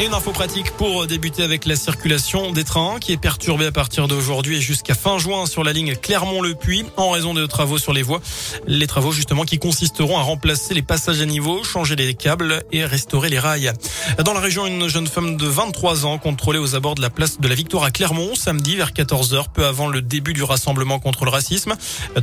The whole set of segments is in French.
Et une info pratique pour débuter avec la circulation des trains qui est perturbée à partir d'aujourd'hui et jusqu'à fin juin sur la ligne Clermont-le-Puy en raison de travaux sur les voies. Les travaux justement qui consisteront à remplacer les passages à niveau, changer les câbles et restaurer les rails. Dans la région, une jeune femme de 23 ans contrôlée aux abords de la place de la Victoire à Clermont samedi vers 14h, peu avant le début du rassemblement contre le racisme.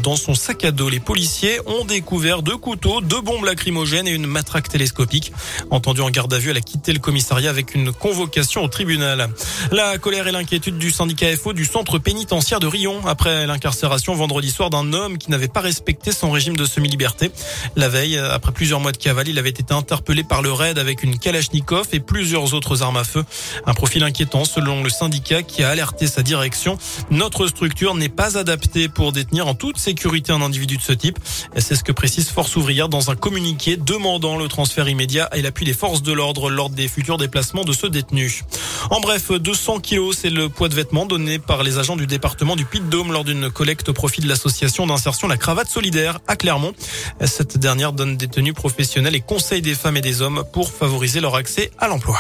Dans son sac à dos, les policiers ont découvert deux couteaux, deux bombes lacrymogènes et une matraque télescopique. Entendue en garde à vue, elle a quitté le commissariat avec une convocation au tribunal. La colère et l'inquiétude du syndicat FO du centre pénitentiaire de Rion après l'incarcération vendredi soir d'un homme qui n'avait pas respecté son régime de semi-liberté. La veille, après plusieurs mois de cavale, il avait été interpellé par le raid avec une Kalachnikov et plusieurs autres armes à feu. Un profil inquiétant selon le syndicat qui a alerté sa direction. Notre structure n'est pas adaptée pour détenir en toute sécurité un individu de ce type. C'est ce que précise Force ouvrière dans un communiqué demandant le transfert immédiat et l'appui des forces de l'ordre lors des futurs déplacements de ce détenu. En bref, 200 kilos, c'est le poids de vêtements donné par les agents du département du Puy-de-Dôme lors d'une collecte au profit de l'association d'insertion La Cravate Solidaire à Clermont. Cette dernière donne des tenues professionnelles et conseille des femmes et des hommes pour favoriser leur accès à l'emploi.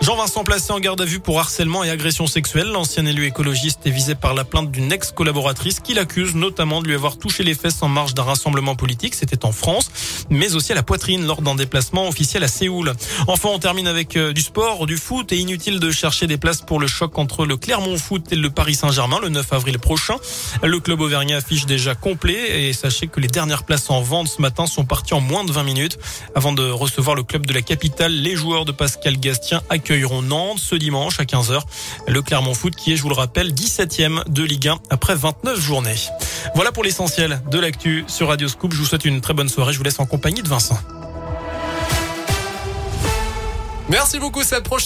Jean-Vincent placé en garde à vue pour harcèlement et agression sexuelle. L'ancien élu écologiste est visé par la plainte d'une ex-collaboratrice qui l'accuse notamment de lui avoir touché les fesses en marge d'un rassemblement politique. C'était en France, mais aussi à la poitrine lors d'un déplacement officiel à Séoul. Enfin, on termine avec euh, du sport, du foot et inutile de chercher des places pour le choc entre le Clermont Foot et le Paris Saint-Germain le 9 avril prochain. Le club auvergnat affiche déjà complet et sachez que les dernières places en vente ce matin sont parties en moins de 20 minutes. Avant de recevoir le club de la capitale, les joueurs de Pascal Gastien accueillent Nantes ce dimanche à 15h. Le Clermont Foot qui est, je vous le rappelle, 17e de Ligue 1 après 29 journées. Voilà pour l'essentiel de l'actu sur Radio Scoop. Je vous souhaite une très bonne soirée. Je vous laisse en compagnie de Vincent. Merci beaucoup, cette prochaine